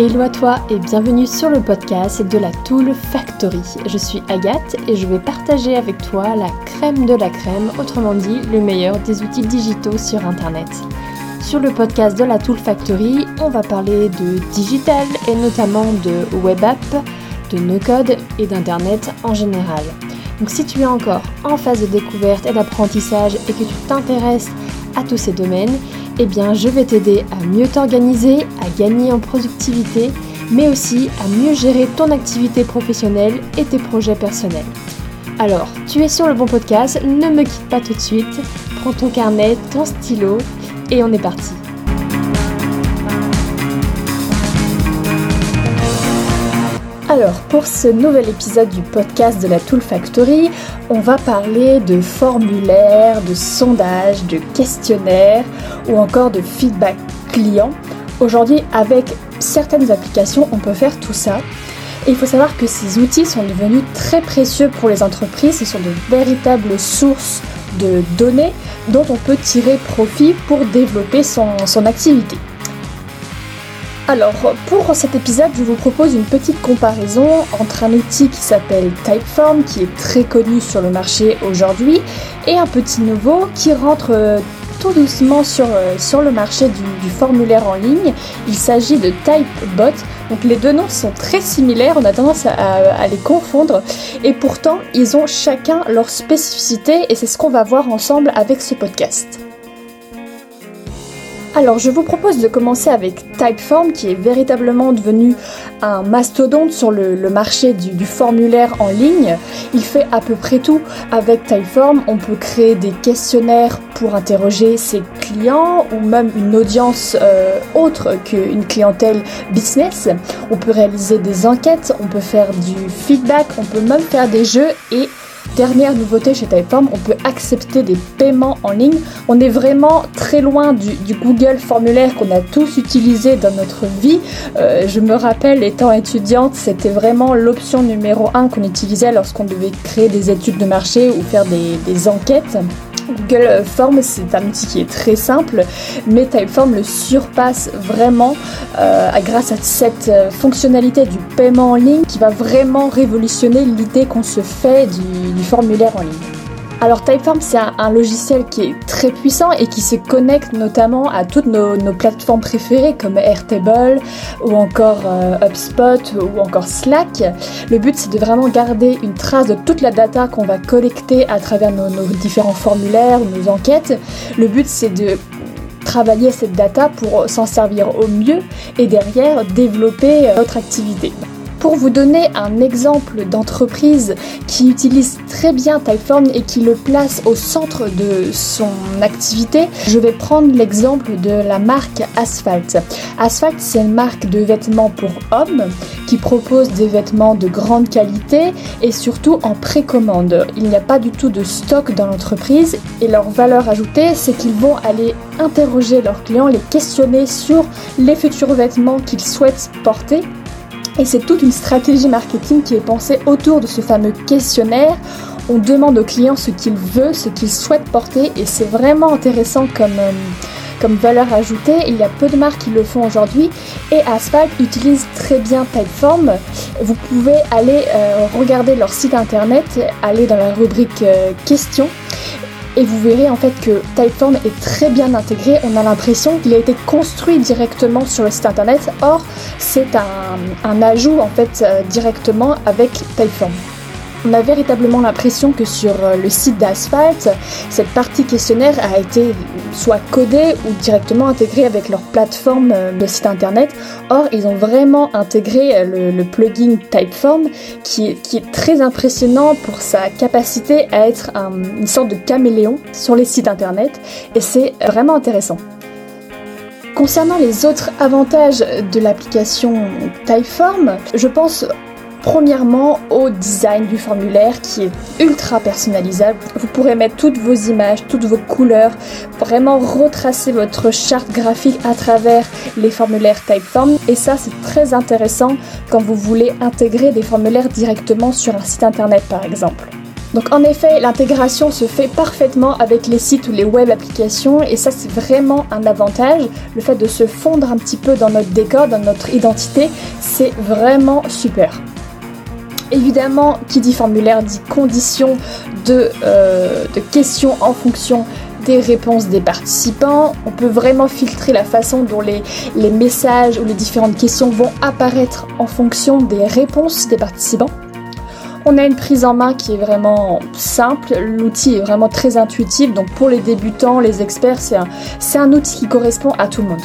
Hello à toi et bienvenue sur le podcast de la Tool Factory. Je suis Agathe et je vais partager avec toi la crème de la crème, autrement dit le meilleur des outils digitaux sur Internet. Sur le podcast de la Tool Factory, on va parler de digital et notamment de web app, de no-code et d'Internet en général. Donc si tu es encore en phase de découverte et d'apprentissage et que tu t'intéresses à tous ces domaines, eh bien je vais t'aider à mieux t'organiser, à gagner en productivité, mais aussi à mieux gérer ton activité professionnelle et tes projets personnels. Alors, tu es sur le bon podcast, ne me quitte pas tout de suite, prends ton carnet, ton stylo et on est parti. Alors, pour ce nouvel épisode du podcast de la Tool Factory, on va parler de formulaires, de sondages, de questionnaires ou encore de feedback client. Aujourd'hui, avec certaines applications, on peut faire tout ça. Et il faut savoir que ces outils sont devenus très précieux pour les entreprises. Ce sont de véritables sources de données dont on peut tirer profit pour développer son, son activité. Alors, pour cet épisode, je vous propose une petite comparaison entre un outil qui s'appelle Typeform, qui est très connu sur le marché aujourd'hui, et un petit nouveau qui rentre euh, tout doucement sur, euh, le marché du, formulaire en ligne. Il s'agit de Typebot. Donc les deux noms sont très similaires, on a tendance à, à les confondre. Et pourtant, ils ont chacun leur spécificité et c'est ce qu'on va voir ensemble avec ce podcast. Alors je vous propose de commencer avec Typeform qui est véritablement devenu un mastodonte sur le, marché du, formulaire en ligne. Il fait à peu près tout avec Typeform. On peut créer des questionnaires pour interroger ses clients ou même une audience euh, autre qu'une clientèle business. On peut réaliser des enquêtes, on peut faire du feedback, on peut même faire des jeux et Dernière nouveauté chez Typeform, on peut accepter des paiements en ligne. On est vraiment très loin du, Google formulaire qu'on a tous utilisé dans notre vie. Euh, je me rappelle, étant étudiante, c'était vraiment l'option numéro un qu'on utilisait lorsqu'on devait créer des études de marché ou faire des enquêtes. Google Form, c'est un outil qui est très simple, mais Typeform le surpasse vraiment euh, grâce à cette euh, fonctionnalité du paiement en ligne qui va vraiment révolutionner l'idée qu'on se fait du formulaire en ligne. Alors Typeform, c'est un, logiciel qui est très puissant et qui se connecte notamment à toutes nos, plateformes préférées comme Airtable ou encore euh, HubSpot ou encore Slack. Le but, c'est de vraiment garder une trace de toute la data qu'on va collecter à travers nos, nos différents formulaires nos enquêtes. Le but, c'est de travailler cette data pour s'en servir au mieux et derrière développer euh, notre activité. Pour vous donner un exemple d'entreprise qui utilise très bien Typeform et qui le place au centre de son activité, je vais prendre l'exemple de la marque Asphalt. Asphalt, c'est une marque de vêtements pour hommes qui propose des vêtements de grande qualité et surtout en précommande. Il n'y a pas du tout de stock dans l'entreprise et leur valeur ajoutée, c'est qu'ils vont aller interroger leurs clients, les questionner sur les futurs vêtements qu'ils souhaitent porter et c'est toute une stratégie marketing qui est pensée autour de ce fameux questionnaire. On demande au client ce qu'il veut, ce qu'il souhaite porter et c'est vraiment intéressant comme, euh, valeur ajoutée. Il y a peu de marques qui le font aujourd'hui et Asphalt utilise très bien Typeform. Vous pouvez aller euh, regarder leur site internet, aller dans la rubrique euh, questions et vous verrez en fait que Typeform est très bien intégré. On a l'impression qu'il a été construit directement sur le site internet. Or, c'est un, ajout en fait euh, directement avec Typeform. On a véritablement l'impression que sur euh, le site d'Asphalt, cette partie questionnaire a été soit codée ou directement intégrée avec leur plateforme euh, de site internet. Or, ils ont vraiment intégré euh, le, plugin Typeform qui est, très impressionnant pour sa capacité à être une sorte de caméléon sur les sites internet et c'est vraiment intéressant. Concernant les autres avantages de l'application Typeform, je pense Premièrement, au design du formulaire qui est ultra personnalisable. Vous pourrez mettre toutes vos images, toutes vos couleurs, vraiment retracer votre charte graphique à travers les formulaires Typeform. Et ça, c'est très intéressant quand vous voulez intégrer des formulaires directement sur un site internet par exemple. Donc en effet, l'intégration se fait parfaitement avec les sites ou les web applications et ça c'est vraiment un avantage. Le fait de se fondre un petit peu dans notre décor, dans notre identité, c'est vraiment super. Évidemment, qui dit formulaire dit conditions de, euh, questions en fonction des réponses des participants. On peut vraiment filtrer la façon dont les, messages ou les différentes questions vont apparaître en fonction des réponses des participants. On a une prise en main qui est vraiment simple, l'outil est vraiment très intuitif, donc pour les débutants, les experts, c'est un outil qui correspond à tout le monde.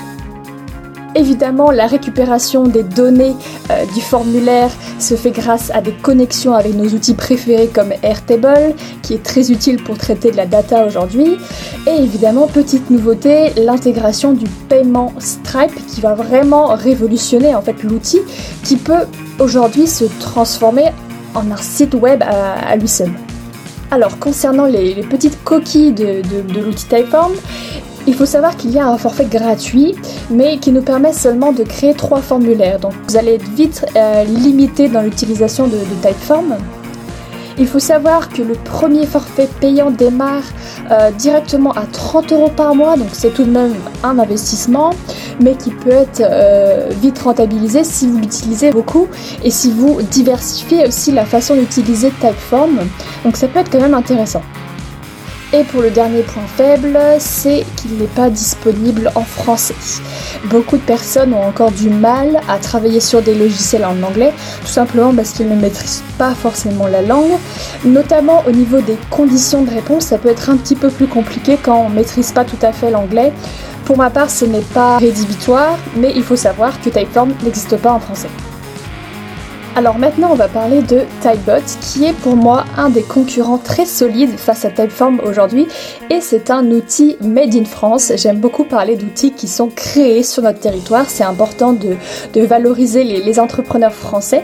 Évidemment, la récupération des données euh, du formulaire se fait grâce à des connexions avec nos outils préférés comme Airtable, qui est très utile pour traiter de la data aujourd'hui. Et évidemment, petite nouveauté, l'intégration du paiement Stripe qui va vraiment révolutionner en fait l'outil qui peut aujourd'hui se transformer en un site web à, lui seul. Alors concernant les, petites coquilles de, de l'outil Typeform, il faut savoir qu'il y a un forfait gratuit, mais qui nous permet seulement de créer trois formulaires. Donc vous allez être vite euh, limité dans l'utilisation de, Typeform. Il faut savoir que le premier forfait payant démarre euh, directement à 30 euros par mois, donc c'est tout de même un investissement, mais qui peut être euh, vite rentabilisé si vous l'utilisez beaucoup et si vous diversifiez aussi la façon d'utiliser Typeform. Donc ça peut être quand même intéressant. Et pour le dernier point faible, c'est qu'il n'est pas disponible en français. Beaucoup de personnes ont encore du mal à travailler sur des logiciels en anglais, tout simplement parce qu'ils ne maîtrisent pas forcément la langue. Notamment au niveau des conditions de réponse, ça peut être un petit peu plus compliqué quand on ne maîtrise pas tout à fait l'anglais. Pour ma part, ce n'est pas rédhibitoire, mais il faut savoir que Typeform n'existe pas en français. Alors maintenant, on va parler de Typebot, qui est pour moi un des concurrents très solides face à Typeform aujourd'hui, et c'est un outil made in France. J'aime beaucoup parler d'outils qui sont créés sur notre territoire. C'est important de, valoriser les, entrepreneurs français.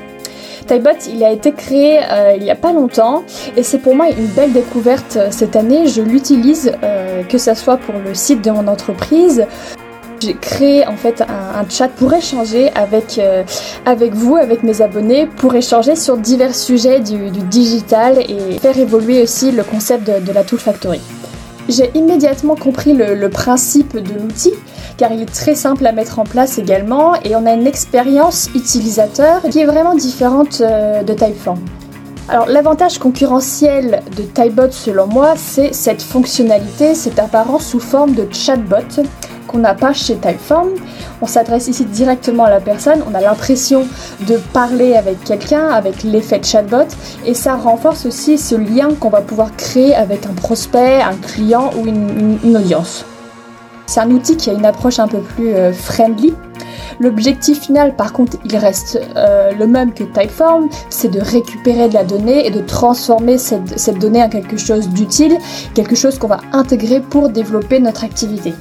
Typebot, il a été créé euh, il n'y a pas longtemps et c'est pour moi une belle découverte euh, cette année. Je l'utilise euh, que ce soit pour le site de mon entreprise, j'ai créé en fait un, chat pour échanger avec, euh, avec vous, avec mes abonnés, pour échanger sur divers sujets du, digital et faire évoluer aussi le concept de, la Tool Factory. J'ai immédiatement compris le, principe de l'outil car il est très simple à mettre en place également et on a une expérience utilisateur qui est vraiment différente euh, de Typeform. Alors l'avantage concurrentiel de Typebot selon moi, c'est cette fonctionnalité, cette apparence sous forme de chatbot qu'on n'a pas chez Typeform. On s'adresse ici directement à la personne, on a l'impression de parler avec quelqu'un, avec l'effet de chatbot, et ça renforce aussi ce lien qu'on va pouvoir créer avec un prospect, un client ou une, audience. C'est un outil qui a une approche un peu plus euh, friendly. L'objectif final, par contre, il reste euh, le même que Typeform, c'est de récupérer de la donnée et de transformer cette, cette donnée en quelque chose d'utile, quelque chose qu'on va intégrer pour développer notre activité.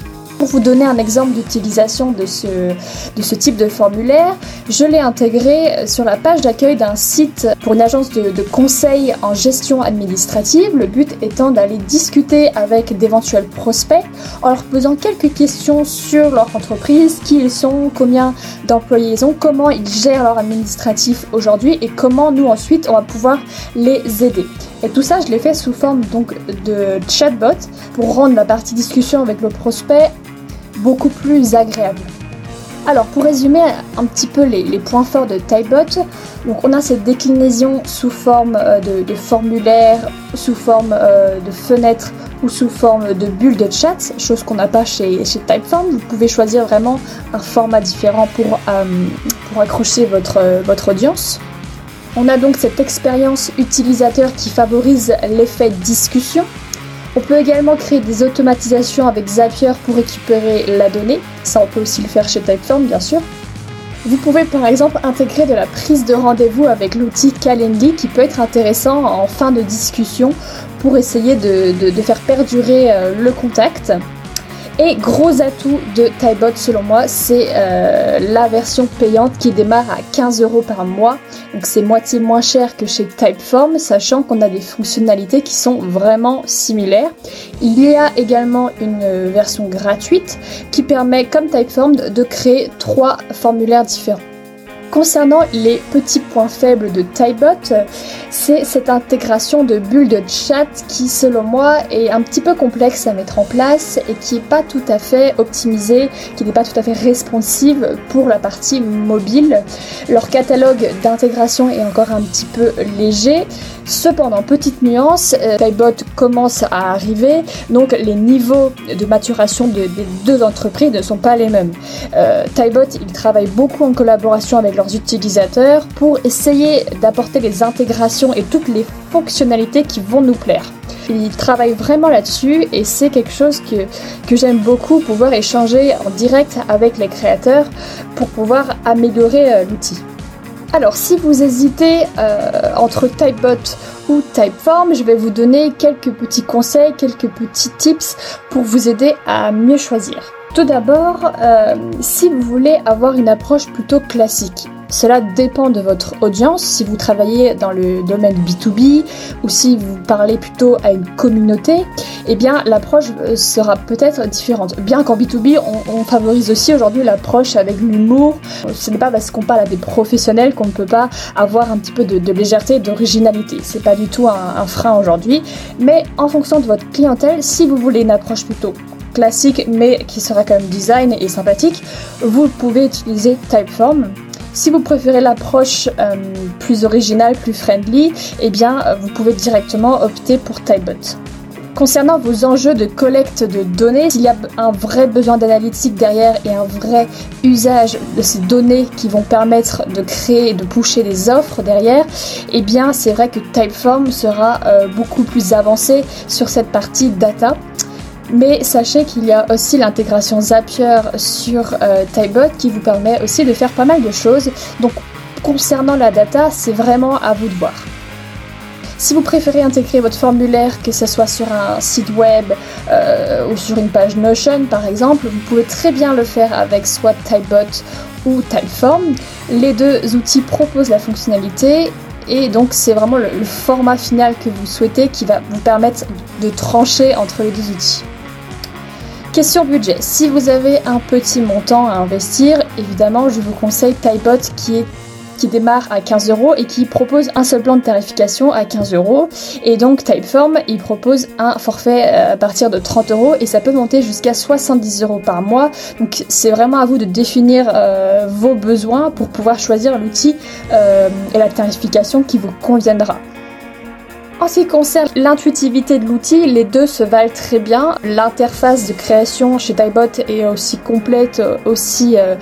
Vous donner un exemple d'utilisation de ce, de ce type de formulaire, je l'ai intégré sur la page d'accueil d'un site pour une agence de, de conseil en gestion administrative. Le but étant d'aller discuter avec d'éventuels prospects en leur posant quelques questions sur leur entreprise, qui ils sont, combien d'employés ils ont, comment ils gèrent leur administratif aujourd'hui et comment nous ensuite on va pouvoir les aider. Et tout ça, je l'ai fait sous forme donc de chatbot pour rendre la partie discussion avec le prospect beaucoup plus agréable. Alors pour résumer un petit peu les, points forts de Typebot, donc on a cette déclinaison sous forme euh, de, formulaire, sous forme euh, de fenêtre ou sous forme de bulle de chat, chose qu'on n'a pas chez, Typeform. Vous pouvez choisir vraiment un format différent pour, euh, pour accrocher votre, votre audience. On a donc cette expérience utilisateur qui favorise l'effet discussion, on peut également créer des automatisations avec Zapier pour récupérer la donnée. Ça, on peut aussi le faire chez Typeform, bien sûr. Vous pouvez par exemple intégrer de la prise de rendez-vous avec l'outil Calendly qui peut être intéressant en fin de discussion pour essayer de, faire perdurer euh, le contact. Et gros atout de Typebot selon moi, c'est euh, la version payante qui démarre à 15 euros par mois. Donc c'est moitié moins cher que chez Typeform, sachant qu'on a des fonctionnalités qui sont vraiment similaires. Il y a également une version gratuite qui permet, comme Typeform, de créer trois formulaires différents. Concernant les petits points faibles de Typebot, c'est cette intégration de bulles de chat qui, selon moi, est un petit peu complexe à mettre en place et qui n'est pas tout à fait optimisée, qui n'est pas tout à fait responsive pour la partie mobile. Leur catalogue d'intégration est encore un petit peu léger. Cependant, petite nuance, euh, Typebot commence à arriver, donc les niveaux de maturation des deux entreprises ne sont pas les mêmes. Euh, Typebot, il travaille beaucoup en collaboration avec leurs utilisateurs pour essayer d'apporter les intégrations et toutes les fonctionnalités qui vont nous plaire. Il travaille vraiment là-dessus et c'est quelque chose que, que j'aime beaucoup, pouvoir échanger en direct avec les créateurs pour pouvoir améliorer euh, l'outil. Alors si vous hésitez euh, entre Typebot ou Typeform, je vais vous donner quelques petits conseils, quelques petits tips pour vous aider à mieux choisir. Tout d'abord, euh, si vous voulez avoir une approche plutôt classique, cela dépend de votre audience, si vous travaillez dans le domaine B2B ou si vous parlez plutôt à une communauté, eh bien l'approche euh, sera peut-être différente. Bien qu'en B2B, on, favorise aussi aujourd'hui l'approche avec l'humour. Ce n'est pas parce qu'on parle à des professionnels qu'on ne peut pas avoir un petit peu de, légèreté et d'originalité. C'est pas du tout un frein aujourd'hui. Mais en fonction de votre clientèle, si vous voulez une approche plutôt classique mais qui sera quand même design et sympathique, vous pouvez utiliser Typeform si vous préférez l'approche euh, plus originale, plus friendly, eh bien euh, vous pouvez directement opter pour Typebot. Concernant vos enjeux de collecte de données, s'il y a un vrai besoin d'analytique derrière et un vrai usage de ces données qui vont permettre de créer et de pusher des offres derrière, eh bien c'est vrai que Typeform sera euh, beaucoup plus avancé sur cette partie data. Mais sachez qu'il y a aussi l'intégration Zapier sur euh, Typebot qui vous permet aussi de faire pas mal de choses. Donc concernant la data, c'est vraiment à vous de voir. Si vous préférez intégrer votre formulaire, que ce soit sur un site web euh, ou sur une page Notion par exemple, vous pouvez très bien le faire avec soit Typebot ou Typeform. Les deux outils proposent la fonctionnalité et donc c'est vraiment le format final que vous souhaitez qui va vous permettre de trancher entre les deux outils. Question budget. Si vous avez un petit montant à investir, évidemment, je vous conseille Typebot qui qui démarre à 15 euros et qui propose un seul plan de tarification à 15 euros. Et donc Typeform, il propose un forfait euh, à partir de 30 euros et ça peut monter jusqu'à 70 euros par mois. Donc c'est vraiment à vous de définir euh, vos besoins pour pouvoir choisir l'outil euh, et la tarification qui vous conviendra. En ce qui concerne l'intuitivité de l'outil, les deux se valent très bien. L'interface de création chez Typebot est aussi complète, aussi, euh,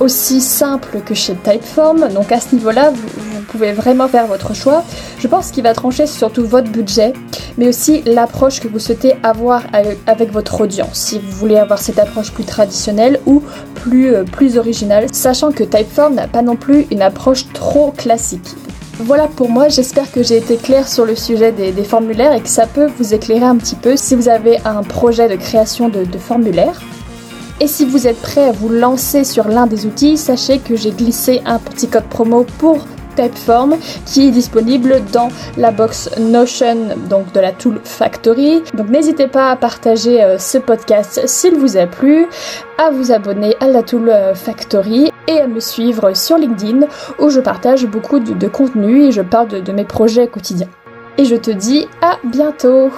aussi simple que chez Typeform. Donc à ce niveau-là, vous, pouvez vraiment faire votre choix. Je pense qu'il va trancher surtout votre budget, mais aussi l'approche que vous souhaitez avoir avec, votre audience. Si vous voulez avoir cette approche plus traditionnelle ou plus, euh, plus originale, sachant que Typeform n'a pas non plus une approche trop classique. Voilà pour moi, j'espère que j'ai été claire sur le sujet des, formulaires et que ça peut vous éclairer un petit peu si vous avez un projet de création de, formulaires. Et si vous êtes prêt à vous lancer sur l'un des outils, sachez que j'ai glissé un petit code promo pour Typeform qui est disponible dans la box Notion donc de la Tool Factory. Donc n'hésitez pas à partager euh, ce podcast s'il vous a plu, à vous abonner à la Tool euh, Factory et à me suivre sur LinkedIn où je partage beaucoup de, contenu et je parle de mes projets quotidiens. Et je te dis à bientôt